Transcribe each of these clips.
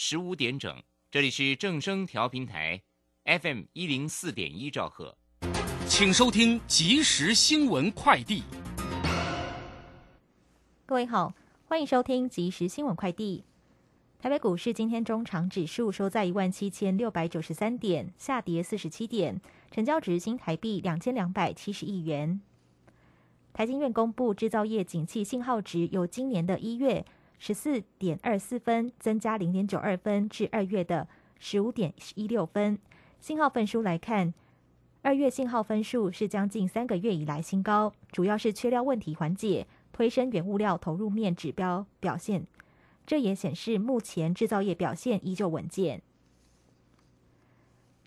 十五点整。这里是正声调频台，FM 一零四点一兆赫，请收听即时新闻快递。各位好，欢迎收听即时新闻快递。台北股市今天中场指数收在一万七千六百九十三点，下跌四十七点，成交值新台币两千两百七十亿元。台经院公布制造业景气信号值，由今年的一月十四点二四分增加零点九二分，至二月的十五点一六分。信号分数来看，二月信号分数是将近三个月以来新高，主要是缺料问题缓解，推升原物料投入面指标表现。这也显示目前制造业表现依旧稳健。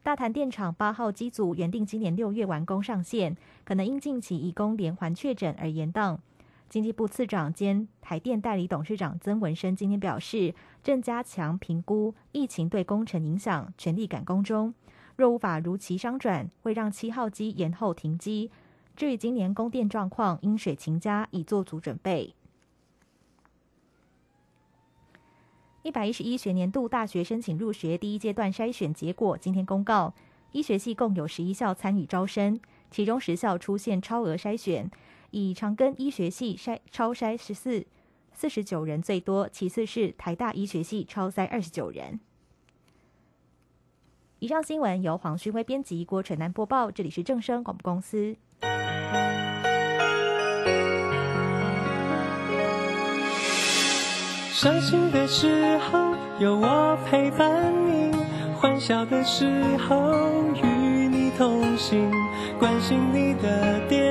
大潭电厂八号机组原定今年六月完工上线，可能因近期移工连环确诊而延宕。经济部次长兼台电代理董事长曾文生今天表示，正加强评估疫情对工程影响，全力赶工中。若无法如期商转，会让七号机延后停机。至于今年供电状况，因水情佳，已做足准备。一百一十一学年度大学申请入学第一阶段筛选结果今天公告，医学系共有十一校参与招生，其中十校出现超额筛选，以长庚医学系筛超筛十四四十九人最多，其次是台大医学系超筛二十九人。以上新闻由黄勋威编辑，郭纯南播报，这里是正声广播公司。伤心的时候有我陪伴你，欢笑的时候与你同行，关心你的点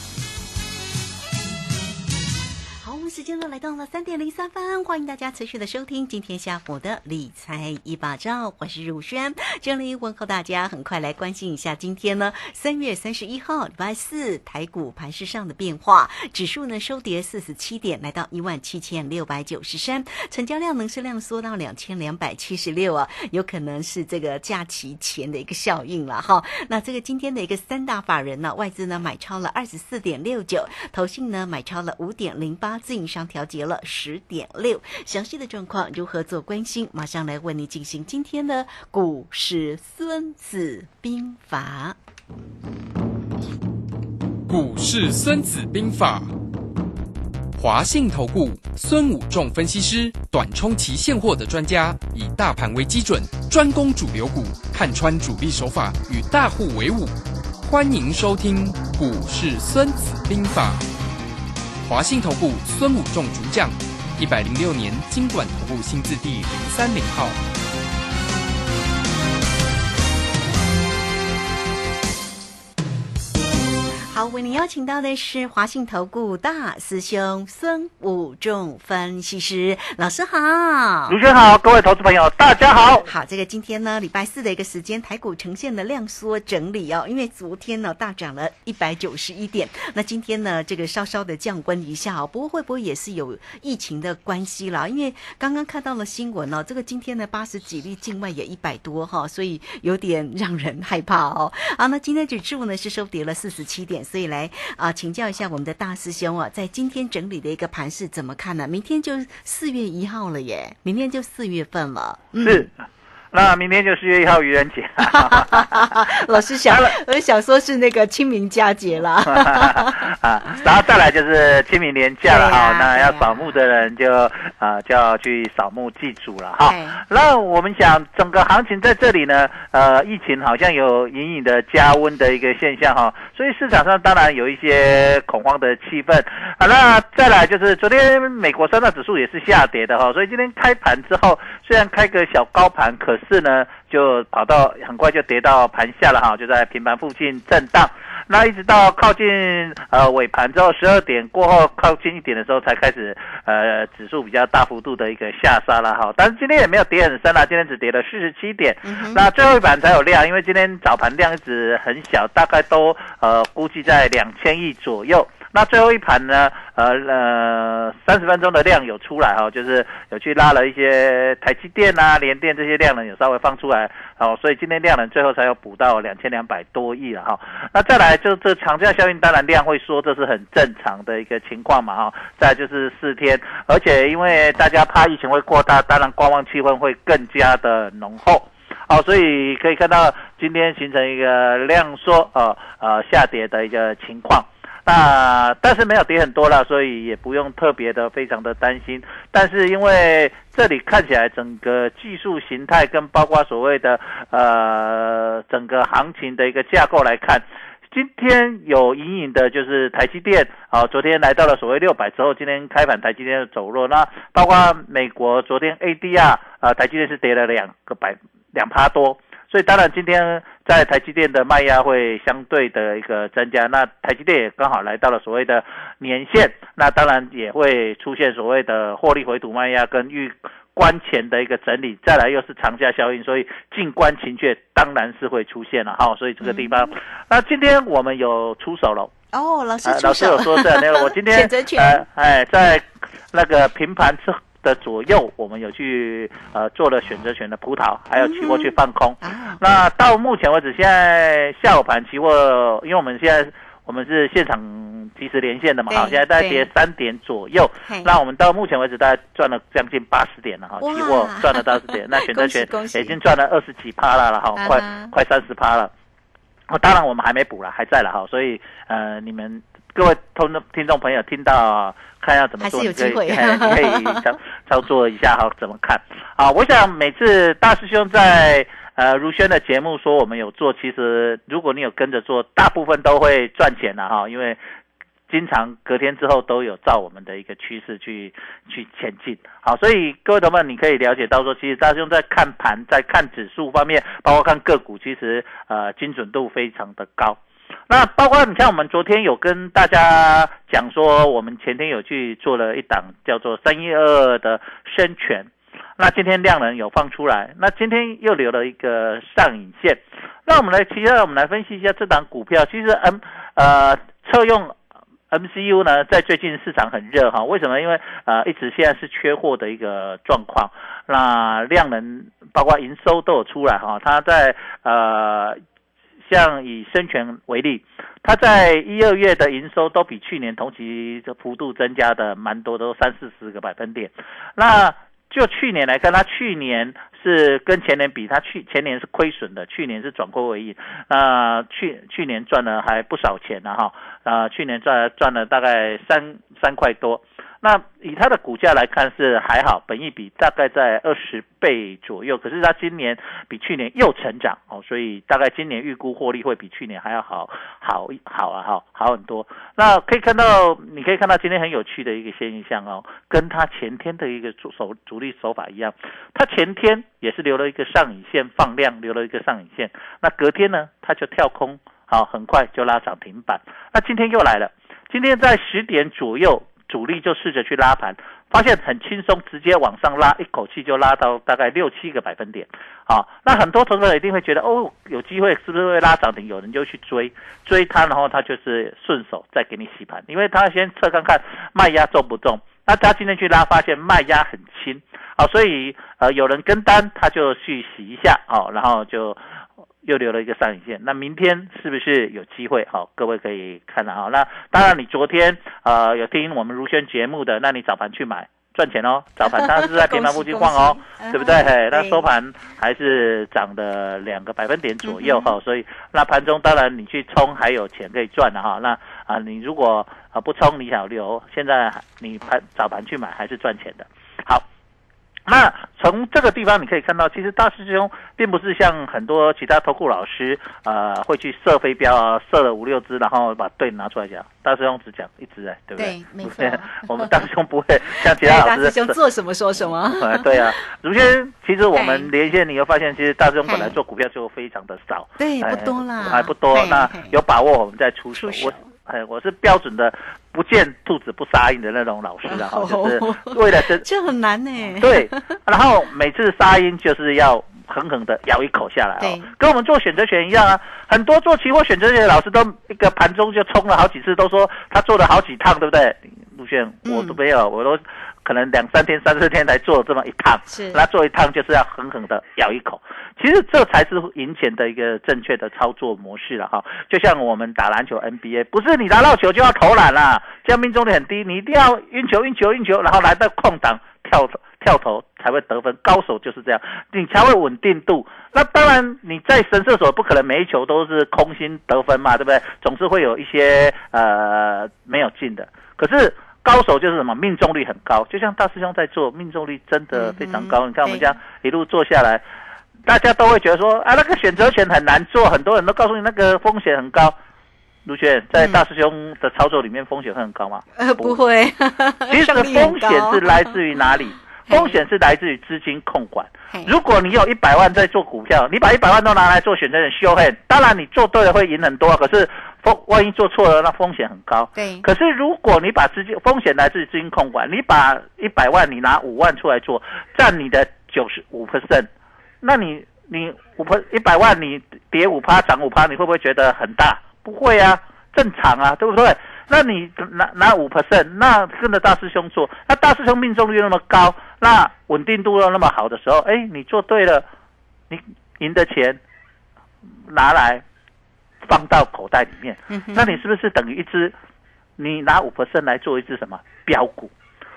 间呢来到了三点零三分，欢迎大家持续的收听今天下午的理财一把照，我是如轩，这里问候大家。很快来关心一下今天呢三月三十一号礼拜四台股盘市上的变化，指数呢收跌四十七点，来到一万七千六百九十三，成交量呢是量缩到两千两百七十六啊，有可能是这个假期前的一个效应了哈。那这个今天的一个三大法人呢，外资呢买超了二十四点六九，投信呢买超了五点零八，自营商调节了十点六，详细的状况如何做关心？马上来为你进行今天的股市《孙子兵法》。股市《孙子兵法》，华信投顾孙武仲分析师，短冲期现货的专家，以大盘为基准，专攻主流股，看穿主力手法，与大户为伍。欢迎收听《股市孙子兵法》。华信投顾孙武仲主将，一百零六年经管投顾新字第零三零号。好，为您邀请到的是华信投顾大师兄孙武仲分析师老师好，卢轩好，各位投资朋友大家好。好，这个今天呢，礼拜四的一个时间，台股呈现了量缩整理哦，因为昨天呢大涨了一百九十一点，那今天呢这个稍稍的降温一下哦，不过会不会也是有疫情的关系啦？因为刚刚看到了新闻哦，这个今天呢八十几例境外也一百多哈，所以有点让人害怕哦。好，那今天指数呢是收跌了四十七点。所以来啊，请教一下我们的大师兄啊，在今天整理的一个盘是怎么看呢？明天就四月一号了耶，明天就四月份了。是，那明天就四月一号愚人节，老师想，我想说是那个清明佳节啦。啊，然后再来就是清明年假了哈，那要扫墓的人就啊就要去扫墓祭祖了哈哎。那我们想整个行情在这里呢，呃，疫情好像有隐隐的加温的一个现象哈，所以市场上当然有一些恐慌的气氛。好，那再来就是昨天美国三大指数也是下跌的哈，所以今天开盘之后虽然开个小高盘，可是呢就跑到很快就跌到盘下了哈，就在平盘附近震荡。那一直到靠近呃尾盘之后，十二点过后靠近一点的时候，才开始呃指数比较大幅度的一个下杀了哈。但是今天也没有跌很深啦，今天只跌了四十七点。那最后一盘才有量，因为今天早盘量一直很小，大概都呃估计在两千亿左右。那最后一盘呢，呃呃，三十分钟的量有出来哈、就是有去拉了一些台积电啊、联电这些量呢有稍微放出来，哦，所以今天量能最后才有补到两千两百多亿了哈、那再来就这长假效应，当然量会说这是很正常的一个情况嘛哈、再就是四天，而且因为大家怕疫情会扩大，当然观望气氛会更加的浓厚。好，所以可以看到今天形成一个量缩呃呃下跌的一个情况。那但是没有跌很多了，所以也不用特别的非常的担心。但是因为这里看起来整个技术形态跟包括所谓的呃整个行情的一个架构来看，今天有隐隐的就是台积电啊，昨天来到了所谓六百之后，今天开盘台积电的走弱。那包括美国昨天 ADR 啊，台积电是跌了两个百两趴多。所以当然今天在台积电的卖压会相对的一个增加，那台积电也刚好来到了所谓的年线，那当然也会出现所谓的获利回吐卖压跟预关前的一个整理，再来又是长假效应，所以静观情却当然是会出现了哈，所以这个地方，那今天我们有出手了。哦，老师呃，老师有说是那个，我今天 选择权。呃，哎，在那个平盘之的左右，我们有去呃做了选择权的葡萄，还有期货去放空。啊，那到目前为止，现在下午盘期货，因为我们现在我们是现场及时连线的嘛，好，现在大概跌三点左右。那我们到目前为止，大概赚了将近八十点了哈，期货赚了八十点，那选择权 已经赚了二十几趴了了哈，快快三十趴了。哦，当然我们还没补了，还在了哈，所以呃，你们各位听众听众朋友听到看要怎么做，可以你可以 操操作一下哈，怎么看？啊，我想每次大师兄在呃如轩的节目说我们有做，其实如果你有跟着做，大部分都会赚钱的哈，因为。经常隔天之后都有照我们的一个趋势去去前进，好，所以各位同伴，你可以了解到说，其实大师兄在看盘、在看指数方面，包括看个股，其实呃精准度非常的高。那包括你像我们昨天有跟大家讲说，我们前天有去做了一档叫做三一二二的深全，那今天量能有放出来，那今天又留了一个上影线。那我们来，其实我们来分析一下这档股票，其实 M 呃测用 MCU 呢，在最近市场很热哈，为什么？因为呃一直现在是缺货的一个状况，那量能包括营收都有出来哈，它在呃。像以深全为例，它在一二月的营收都比去年同期的幅度增加的蛮多，都三四十个百分点。那就去年来看，他去年是跟前年比，他去前年是亏损的，去年是转亏为盈。那去去年赚了还不少钱呢哈，啊，去年赚赚了大概三三块多。那以它的股价来看是还好，本益比大概在二十倍左右，可是它今年比去年又成长哦，所以大概今年预估获利会比去年还要好好好啊好好很多。那可以看到，你可以看到今天很有趣的一个现象哦，跟它前天的一个主手主力手法一样，它前天也是留了一个上影线放量，留了一个上影线，那隔天呢它就跳空，好很快就拉涨停板。那今天又来了，今天在十点左右。主力就试着去拉盘，发现很轻松，直接往上拉，一口气就拉到大概六七个百分点。好，那很多投资者一定会觉得，哦，有机会是不是会拉涨停？有人就去追，追它，然后它就是顺手再给你洗盘，因为它先测看看卖压重不重。那他今天去拉，发现卖压很轻，好，所以呃有人跟单，他就去洗一下，哦，然后就。又留了一个上影线，那明天是不是有机会？好，各位可以看了哈。那当然，你昨天呃有听我们如轩节目的，那你早盘去买，赚钱哦，早盘它是在平盘附近晃哦，对不对？嘿，那收盘还是涨了两个百分点左右哈，所以那盘中当然你去冲还有钱可以赚的哈。那啊，你如果啊不冲，你想留，现在你盘早盘去买还是赚钱的。好。那从这个地方你可以看到，其实大师兄并不是像很多其他投顾老师，呃，会去射飞镖啊，射了五六只，然后把队拿出来讲。大师兄只讲一只，哎，对不对？对，没错。我们大师兄不会像其他 老师。大师兄做什么说什么。对啊，如先，其实我们连线，你又发现，其实大师兄本来做股票就非常的少，对，不多啦，还不多。那有把握，我们再出手。我。哎，我是标准的不见兔子不撒鹰的那种老师的哈，就是为了这 这很难呢。对，然后每次撒鹰就是要狠狠的咬一口下来哦，跟我们做选择权一样啊。很多做期货选择权的老师都一个盘中就冲了好几次，都说他做了好几趟，对不对？陆炫我都没有，我都。可能两三天、三四天才做这么一趟，是那做一趟就是要狠狠的咬一口。其实这才是赢钱的一个正确的操作模式了哈。就像我们打篮球 NBA，不是你拿到球就要投篮啦，这样命中率很低。你一定要运球、运球、运球，然后来到空档跳跳投才会得分。高手就是这样，你才会稳定度。那当然你在神射手不可能每一球都是空心得分嘛，对不对？总是会有一些呃没有进的。可是。高手就是什么命中率很高，就像大师兄在做，命中率真的非常高。你看我们这样一路做下来，大家都会觉得说，啊，那个选择权很难做，很多人都告诉你那个风险很高。卢轩在大师兄的操作里面风险会很高吗？呃，不会。其实风险是来自于哪里？风险是来自于资金控管。如果你有一百万在做股票，你把一百万都拿来做选择权修黑，当然你做对了会赢很多，可是风万一做错了，那风险很高。对。可是如果你把资金风险来自于资金控管，你把一百万你拿五万出来做，占你的九十五 percent，那你你五分一百万你跌五趴涨五趴，你会不会觉得很大？不会啊，正常啊，对不对？那你拿拿五 percent，那跟着大师兄做，那大师兄命中率那么高，那稳定度又那么好的时候，哎，你做对了，你赢的钱拿来放到口袋里面，那你是不是等于一只？你拿五 percent 来做一只什么标股？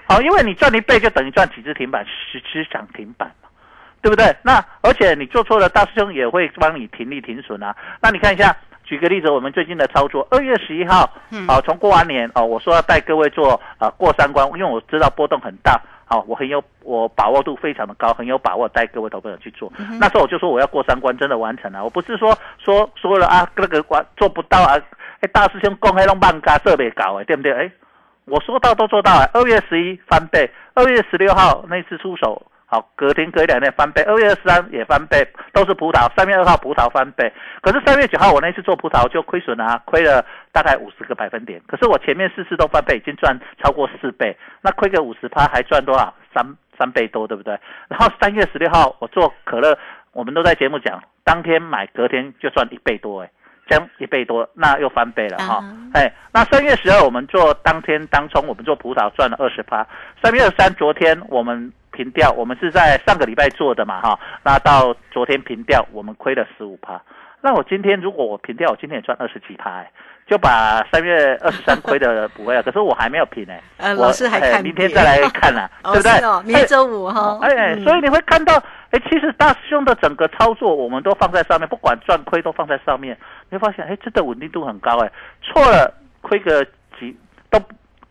好，因为你赚一倍就等于赚几只停板，十只涨停板嘛，对不对？那而且你做错了，大师兄也会帮你停利停损啊。那你看一下。举个例子，我们最近的操作，二月十一号，好，从过完年哦，我说要带各位做啊过三关，因为我知道波动很大，好，我很有我把握度非常的高，很有把握带各位投朋友去做。那时候我就说我要过三关，真的完成了，我不是说说说了啊，那个关做不到啊，哎，大师兄公开弄半家设备搞哎，对不对？哎，我说到都做到了，二月十一翻倍，二月十六号那次出手。好，隔天隔一两天翻倍，二月二十三也翻倍，都是葡萄。三月二号葡萄翻倍，可是三月九号我那次做葡萄就亏损了，亏了大概五十个百分点。可是我前面四次都翻倍，已经赚超过四倍，那亏个五十趴还赚多少？三三倍多，对不对？然后三月十六号我做可乐，我们都在节目讲，当天买隔天就赚一倍多，哎，将一倍多，那又翻倍了哈。哎，那三月十二我们做当天当冲，我们做葡萄赚了二十趴。三月二十三昨天我们。平掉，我们是在上个礼拜做的嘛，哈，那到昨天平掉，我们亏了十五趴。那我今天如果我平掉，我今天也赚二十几趴，就把三月二十三亏的补回来。可是我还没有平哎，呃，老师还看，明天再来看呢，对不对？明天周五哈，哎，所以你会看到，哎，其实大师兄的整个操作，我们都放在上面，不管赚亏都放在上面。你会发现，哎，真的稳定度很高，哎，错了亏个几都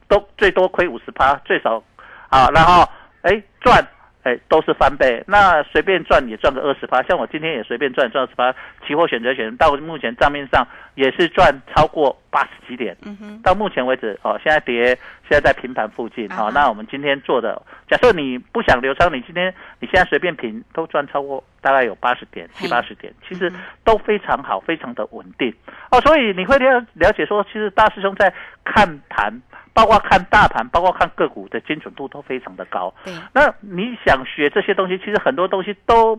都最多亏五十趴，最少啊，然后。哎，赚，哎，都是翻倍。那随便赚也赚个二十趴，像我今天也随便赚赚二十趴。期货选择权到目前账面上也是赚超过八十几点。嗯哼。到目前为止，哦，现在跌，现在在平盘附近。好，那我们今天做的，假设你不想留仓，你今天你现在随便平都赚超过大概有八十点，七八十点，其实都非常好，非常的稳定。哦，所以你会了了解说，其实大师兄在看盘。包括看大盘，包括看个股的精准度都非常的高。对，那你想学这些东西，其实很多东西都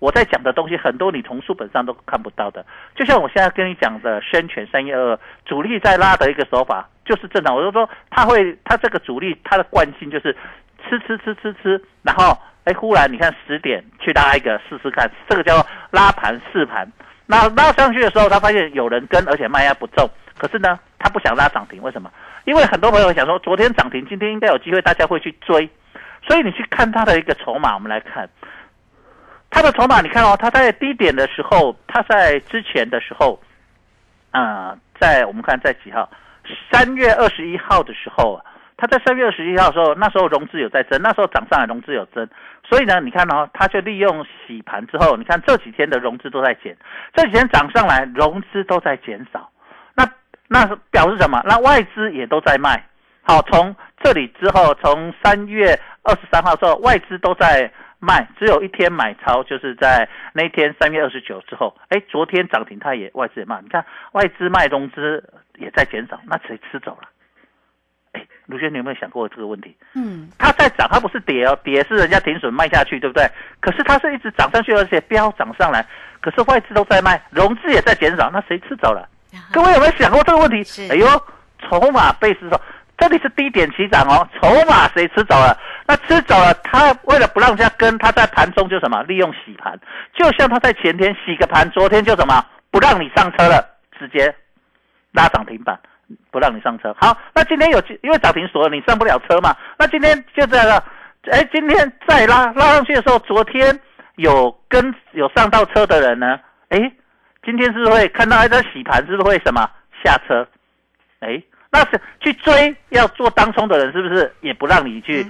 我在讲的东西，很多你从书本上都看不到的。就像我现在跟你讲的，宣权三一二主力在拉的一个手法，就是正常。我就说，他会，他这个主力他的惯性就是吃吃吃吃吃，然后哎，忽然你看十点去拉一个试试看，这个叫拉盘试盘。那拉上去的时候，他发现有人跟，而且卖压不重，可是呢，他不想拉涨停，为什么？因为很多朋友想说，昨天涨停，今天应该有机会，大家会去追。所以你去看他的一个筹码，我们来看他的筹码，你看哦，他在低点的时候，他在之前的时候，啊、在我们看在几号？三月二十一号的时候，它在三月二十一号的时候，那时候融资有在增，那时候涨上来融资有增，所以呢，你看哦，它就利用洗盘之后，你看这几天的融资都在减，这几天涨上来，融资都在减少，那那表示什么？那外资也都在卖。好，从这里之后，从三月二十三号之后，外资都在卖，只有一天买超，就是在那天三月二十九之后。哎，昨天涨停，它也外资也卖，你看外资卖融资也在减少，那谁吃走了？哎，卢轩，你有没有想过这个问题？嗯，它在涨，它不是跌哦，跌是人家停损卖下去，对不对？可是它是一直涨上去，而且飙涨上来，可是外资都在卖，融资也在减少，那谁吃走了？各位有没有想过这个问题是？哎呦，筹码被吃走，这里是低点起涨哦，筹码谁吃走了？那吃走了，他为了不让人家跟，他在盘中就什么利用洗盘，就像他在前天洗个盘，昨天就什么不让你上车了，直接拉涨停板，不让你上车。好，那今天有因为涨停锁了，你上不了车嘛？那今天就这样了。哎，今天再拉拉上去的时候，昨天有跟有上到车的人呢？哎，今天是不是会看到哎在洗盘，是不是会什么下车？哎，那是去追要做当冲的人，是不是也不让你去？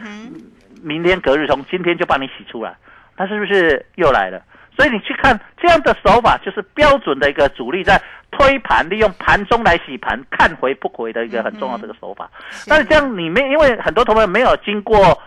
明天隔日冲，今天就把你洗出来，那是不是又来了？所以你去看这样的手法，就是标准的一个主力在推盘，利用盘中来洗盘，看回不回的一个很重要的一个手法。那这样你没因为很多同学没有经过。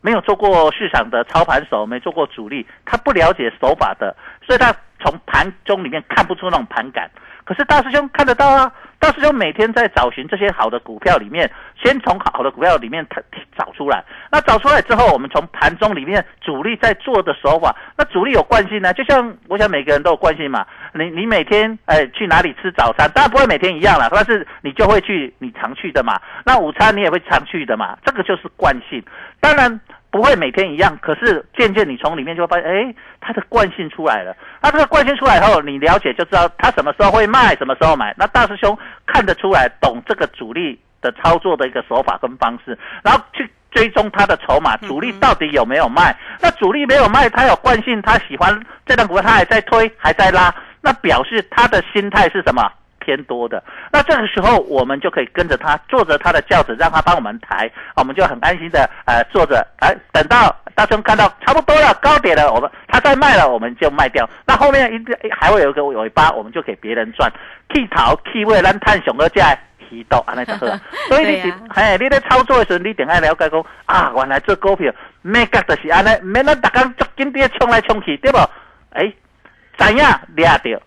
没有做过市场的操盘手，没做过主力，他不了解手法的，所以他从盘中里面看不出那种盘感。可是大师兄看得到啊，大师兄每天在找寻这些好的股票里面，先从好的股票里面他找出来。那找出来之后，我们从盘中里面主力在做的手法，那主力有惯性呢？就像我想每个人都有惯性嘛。你你每天哎去哪里吃早餐？当然不会每天一样了，但是你就会去你常去的嘛。那午餐你也会常去的嘛，这个就是惯性。当然不会每天一样，可是渐渐你从里面就会发现，哎，它的惯性出来了。那这个惯性出来后，你了解就知道它什么时候会卖，什么时候买。那大师兄看得出来，懂这个主力的操作的一个手法跟方式，然后去追踪它的筹码，主力到底有没有卖？那主力没有卖，他有惯性，他喜欢这档股票，他还在推，还在拉，那表示他的心态是什么？偏多的，那这个时候我们就可以跟着他，坐着他的轿子，让他帮我们抬，我们就很安心的呃坐着，哎，等到大兄看到差不多了，高点了，我们他再卖了，我们就卖掉。那后面一个还会有一个尾巴，我们就给别人赚。K 淘 K 位咱探熊二价，提到安尼就好。所以你对啊哎，你在操作的时候，你点爱了解讲啊，原来做股票每角就是安尼，免咱逐工足紧地冲来冲去，对不？哎，知影抓到，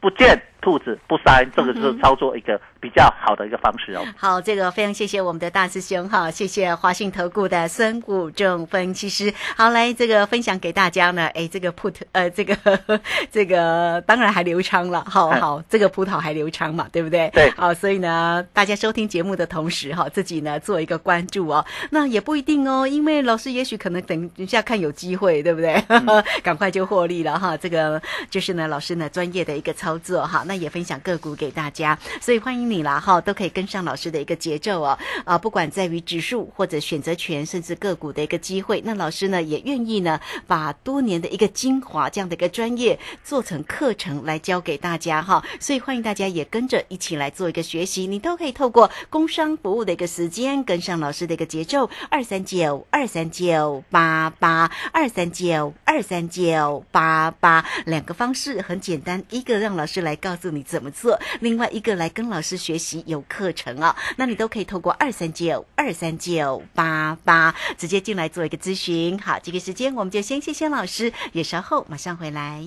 不见兔子不塞，这个是操作一个比较好的一个方式哦。好，这个非常谢谢我们的大师兄哈，谢谢华信投顾的孙谷正分析师。好，来这个分享给大家呢，哎，这个 put 呃，这个 这个当然还流畅了，好嗯好，这个葡萄还流畅嘛，对不对？对好，所以呢，大家收听节目的同时哈，自己呢做一个关注哦。那也不一定哦，因为老师也许可能等一下看有机会，对不对？赶快就获利了哈。这个就是呢，老师呢专业的一个操作哈，那也分享个股给大家，所以欢迎你啦哈，都可以跟上老师的一个节奏哦。啊，不管在于指数或者选择权，甚至个股的一个机会，那老师呢也愿意呢把多年的一个精华这样的一个专业做成课程来教给大家哈。所以欢迎大家也跟着一起来做一个学习，你都可以透过工商服务的一个时间跟上老师的一个节奏，二三九二三九八八二三九二三九八八两个方式很简单，一个让老师来告诉你怎么做，另外一个来跟老师学习有课程啊、那你都可以透过二三九二三九八八直接进来做一个咨询。好，这个时间我们就先谢谢老师，也稍后马上回来。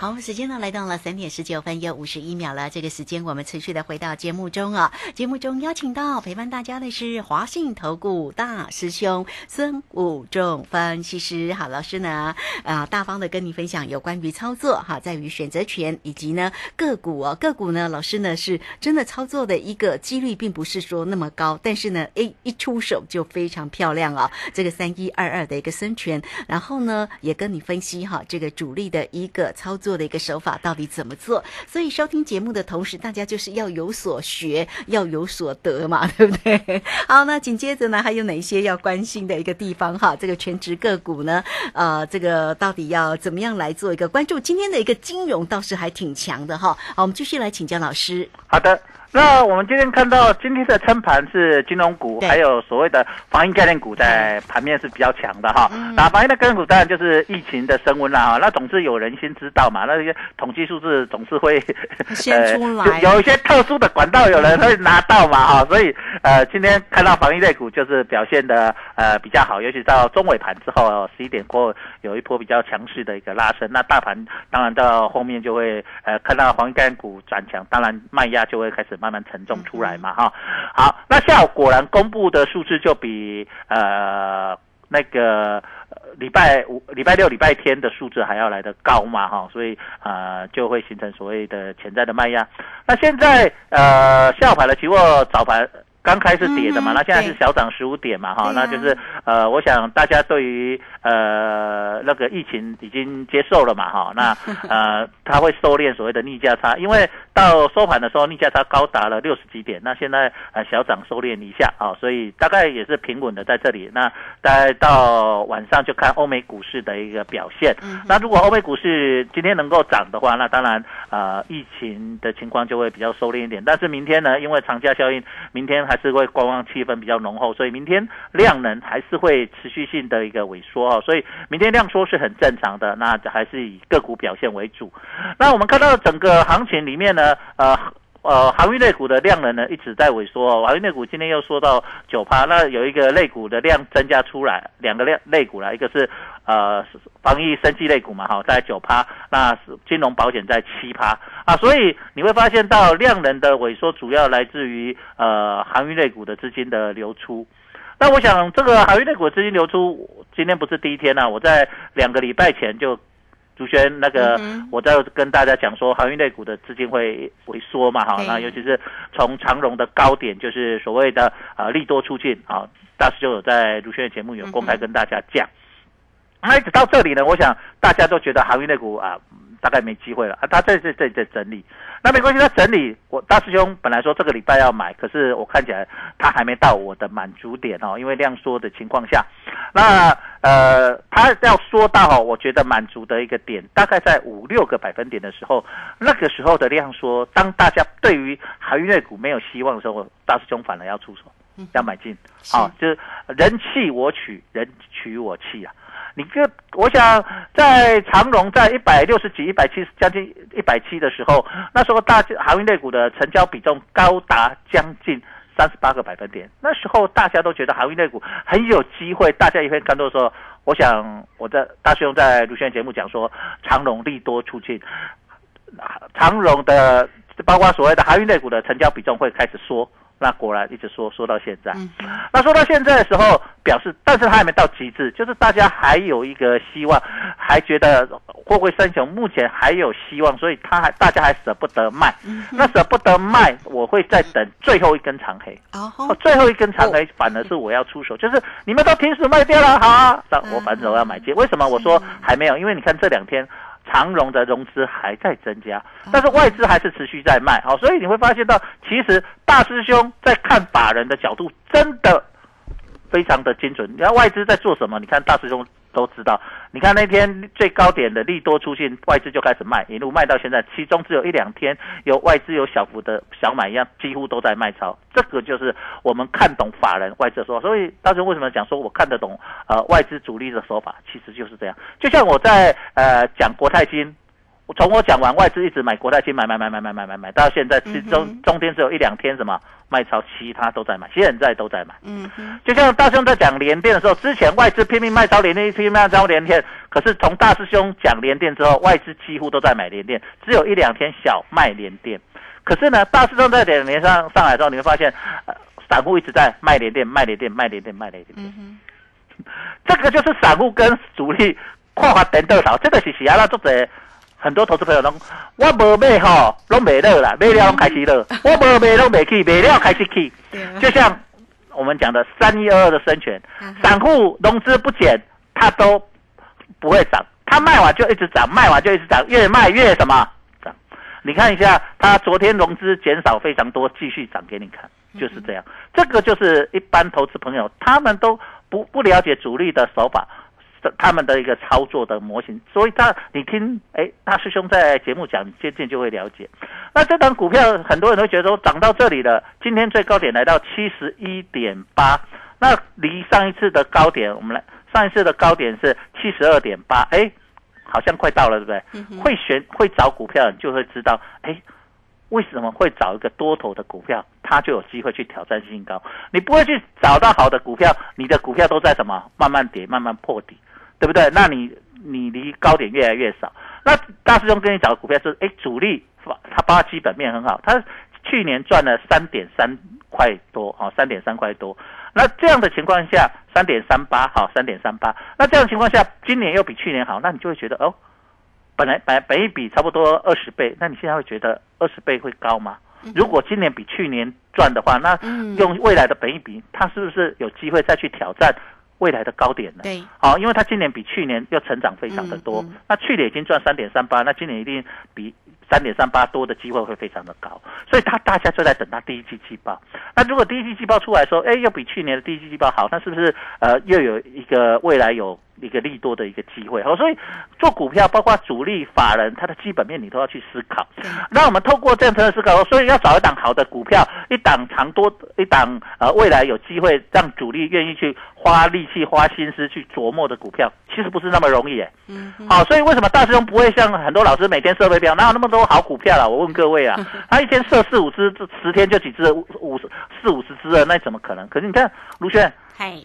好，时间呢来到了三点十九分又五十一秒了。这个时间我们持续的回到节目中啊。节目中邀请到陪伴大家的是华信投顾大师兄孙武仲分析师。好，老师呢啊大方的跟你分享有关于操作哈，在于选择权以及呢个股哦，个股呢老师呢是真的操作的一个几率并不是说那么高，但是呢诶一出手就非常漂亮啊。这个三一二二的一个孙权，然后呢也跟你分析哈这个主力的一个操作。做的一个手法到底怎么做？所以收听节目的同时，大家就是要有所学，要有所得嘛，对不对？好，那紧接着呢，还有哪些要关心的一个地方哈？这个全职个股呢，呃，这个到底要怎么样来做一个关注？今天的一个金融倒是还挺强的哈。好，我们继续来请教老师。好的。那我们今天看到今天的撑盘是金融股，还有所谓的防疫概念股在盘面是比较强的哈。那防疫的概念股当然就是疫情的升温了哈。那总是有人先知道嘛，那些统计数字总是会先出来，有一些特殊的管道有人会拿到嘛哈。所以呃，今天看到防疫类股就是表现的呃比较好，尤其到中尾盘之后十一点过有一波比较强势的一个拉升。那大盘当然到后面就会呃看到防疫概念股转强，当然卖压就会开始。慢慢沉重出来嘛，哈，好，那下午果然公布的数字就比呃那个礼拜五、礼拜六、礼拜天的数字还要来得高嘛，哈，所以呃就会形成所谓的潜在的卖压。那现在呃下午盘的期货早盘。刚开始跌的嘛，那现在是小涨十五点嘛，哈，那就是呃，我想大家对于呃那个疫情已经接受了嘛，哈，那 呃它会收敛所谓的逆价差，因为到收盘的时候逆价差高达了六十几点，那现在呃小涨收敛一下啊，所以大概也是平稳的在这里。那大概到晚上就看欧美股市的一个表现。那如果欧美股市今天能够涨的话，那当然呃疫情的情况就会比较收敛一点。但是明天呢，因为长假效应，明天还是会观望气氛比较浓厚，所以明天量能还是会持续性的一个萎缩哦，所以明天量缩是很正常的，那还是以个股表现为主。那我们看到整个行情里面呢，呃。呃，航运类股的量能呢一直在萎缩。航运类股今天又说到九趴，那有一个类股的量增加出来，两个量类股啦，一个是呃防疫生技类股嘛，哈，在九趴，那金融保险在七趴啊，所以你会发现到量能的萎缩主要来自于呃航运类股的资金的流出。那我想这个航运类股资金流出今天不是第一天了，我在两个礼拜前就。朱轩，那个我在跟大家讲说，航运类股的资金会萎缩嘛，哈，那尤其是从长荣的高点，就是所谓的啊利多出尽啊，大师就有在朱轩的节目有公开跟大家讲。那一直到这里呢，我想大家都觉得航运类股啊。大概没机会了啊！他在在在在整理，那没关系，他整理。我大师兄本来说这个礼拜要买，可是我看起来他还没到我的满足点哦，因为量缩的情况下，那呃，他要说到我觉得满足的一个点，大概在五六个百分点的时候，那个时候的量缩，当大家对于航运类股没有希望的时候，大师兄反而要出手，要买进，好，就是人弃我取，人取我弃啊。你个，我想在长荣在一百六十几、一百七十将近一百七的时候，那时候大航运类股的成交比重高达将近三十八个百分点。那时候大家都觉得航运类股很有机会，大家也会看到说，我想我在大师兄在卢轩节目讲说，长荣利多出尽，长荣的包括所谓的航运类股的成交比重会开始缩。那果然一直说说到现在，那说到现在的时候，表示，但是他还没到极致，就是大家还有一个希望，还觉得货柜三雄目前还有希望，所以他还大家还舍不得卖。那舍不得卖，我会再等最后一根长黑。哦，最后一根长黑反而是我要出手，就是你们都停止卖掉了，好啊，我反正我要买进。为什么我说还没有？因为你看这两天。长荣的融资还在增加，但是外资还是持续在卖，好，所以你会发现到，其实大师兄在看法人的角度，真的非常的精准。你看外资在做什么？你看大师兄。都知道，你看那天最高点的利多出现，外资就开始卖，一路卖到现在，其中只有一两天有外资有小幅的小买一样，几乎都在卖超。这个就是我们看懂法人外资说，所以当时为什么讲说我看得懂呃外资主力的手法，其实就是这样。就像我在呃讲国泰金。从我讲完外资一直买国泰金，买买买买买买买买，到现在其中中间只有一两天什么卖超，其他都在买，现在都在买。嗯，就像大兄在讲联电的时候，之前外资拼命卖超联电，拼命卖超联电，可是从大师兄讲联电之后，外资几乎都在买联电，只有一两天小卖联电。可是呢，大师兄在点连上上来之后，你会发现，呃，散户一直在卖联电、卖联电、卖联电、卖联电。嗯这个就是散户跟主力跨法等多少，这个是其他作者很多投资朋友拢，我无买吼，拢没乐啦，买了拢开始乐，我无买拢没去，买了开始去，就像我们讲的三一二二的生权，散户融资不减，它都不会涨，它卖完就一直涨，卖完就一直涨，越卖越什么涨？你看一下，它昨天融资减少非常多，继续涨给你看，就是这样。这个就是一般投资朋友他们都不不了解主力的手法。他们的一个操作的模型，所以他你听，哎，大师兄在节目讲，渐渐就会了解。那这档股票，很多人都觉得说涨到这里了，今天最高点来到七十一点八，那离上一次的高点，我们来上一次的高点是七十二点八，哎，好像快到了，对不对？会选会找股票，你就会知道，哎。为什么会找一个多头的股票，它就有机会去挑战新高？你不会去找到好的股票，你的股票都在什么慢慢跌、慢慢破底，对不对？那你你离高点越来越少。那大师兄跟你找的股票是，哎，主力它它基本面很好，它去年赚了三点三块多，好，三点三块多。那这样的情况下，三点三八，好，三点三八。那这样的情况下，今年又比去年好，那你就会觉得哦。本来本本一比差不多二十倍，那你现在会觉得二十倍会高吗？如果今年比去年赚的话，那用未来的本一比，它是不是有机会再去挑战未来的高点呢？对，好，因为它今年比去年要成长非常的多，那去年已经赚三点三八，那今年一定比。三点三八多的机会会非常的高，所以他大家就在等他第一季季报。那如果第一季季报出来说，哎，又比去年的第一季季报好，那是不是呃又有一个未来有一个利多的一个机会？好，所以做股票，包括主力法人，它的基本面你都要去思考。那我们透过这样的思考，所以要找一档好的股票，一档长多，一档呃未来有机会让主力愿意去花力气、花心思去琢磨的股票，其实不是那么容易哎。嗯。好，所以为什么大师兄不会像很多老师每天设备表，哪有那么多？好股票了，我问各位啊，他一天设四五只，这十天就几只，五五十四五十只了，那怎么可能？可是你看卢轩，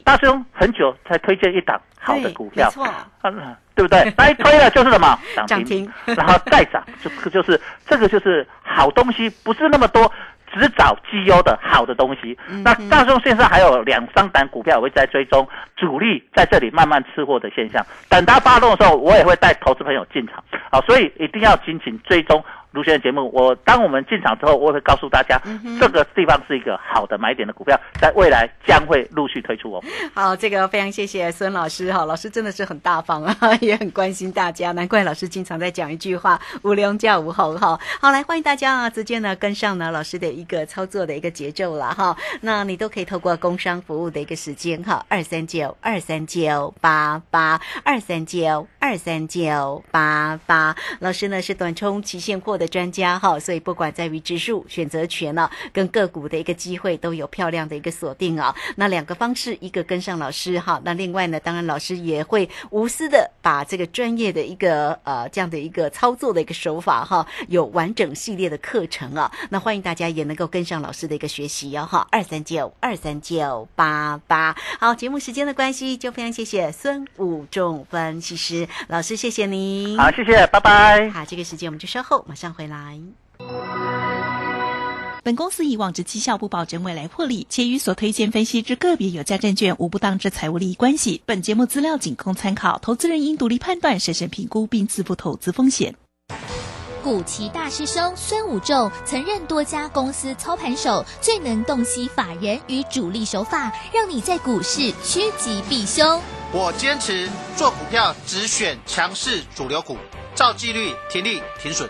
大师兄很久才推荐一档好的股票，错，对不对？那一推了就是什么 涨停，然后再涨，就就是这个就是好东西，不是那么多。只找绩优的好的东西。那大众线上还有两三档股票，我会在追踪主力在这里慢慢吃货的现象。等它发动的时候，我也会带投资朋友进场。好，所以一定要紧紧追踪。卢轩的节目，我当我们进场之后，我会告诉大家，这个地方是一个好的买点的股票，在未来将会陆续推出哦。好，这个非常谢谢孙老师哈，老师真的是很大方啊，也很关心大家，难怪老师经常在讲一句话：无龙叫无猴哈。好，来欢迎大家啊，直接呢跟上呢老师的一个操作的一个节奏了哈。那你都可以透过工商服务的一个时间哈，二三九二三九八八二三九二三九八八。老师呢是短冲期现货的。的专家哈，所以不管在于指数选择权呢，跟个股的一个机会都有漂亮的一个锁定啊。那两个方式，一个跟上老师哈，那另外呢，当然老师也会无私的把这个专业的一个呃这样的一个操作的一个手法哈，有完整系列的课程啊。那欢迎大家也能够跟上老师的一个学习哦哈。二三九二三九八八，好，节目时间的关系，就非常谢谢孙武仲分析师老师，谢谢您。好，谢谢，拜拜。好，这个时间我们就稍后马上。回来。本公司以往之绩效不保证未来获利，且与所推荐分析之个别有价证券无不当之财务利益关系。本节目资料仅供参考，投资人应独立判断、审慎评估并自负投资风险。古奇大师兄孙武仲曾任多家公司操盘手，最能洞悉法人与主力手法，让你在股市趋吉避凶。我坚持做股票只选强势主流股，照纪律停利停损。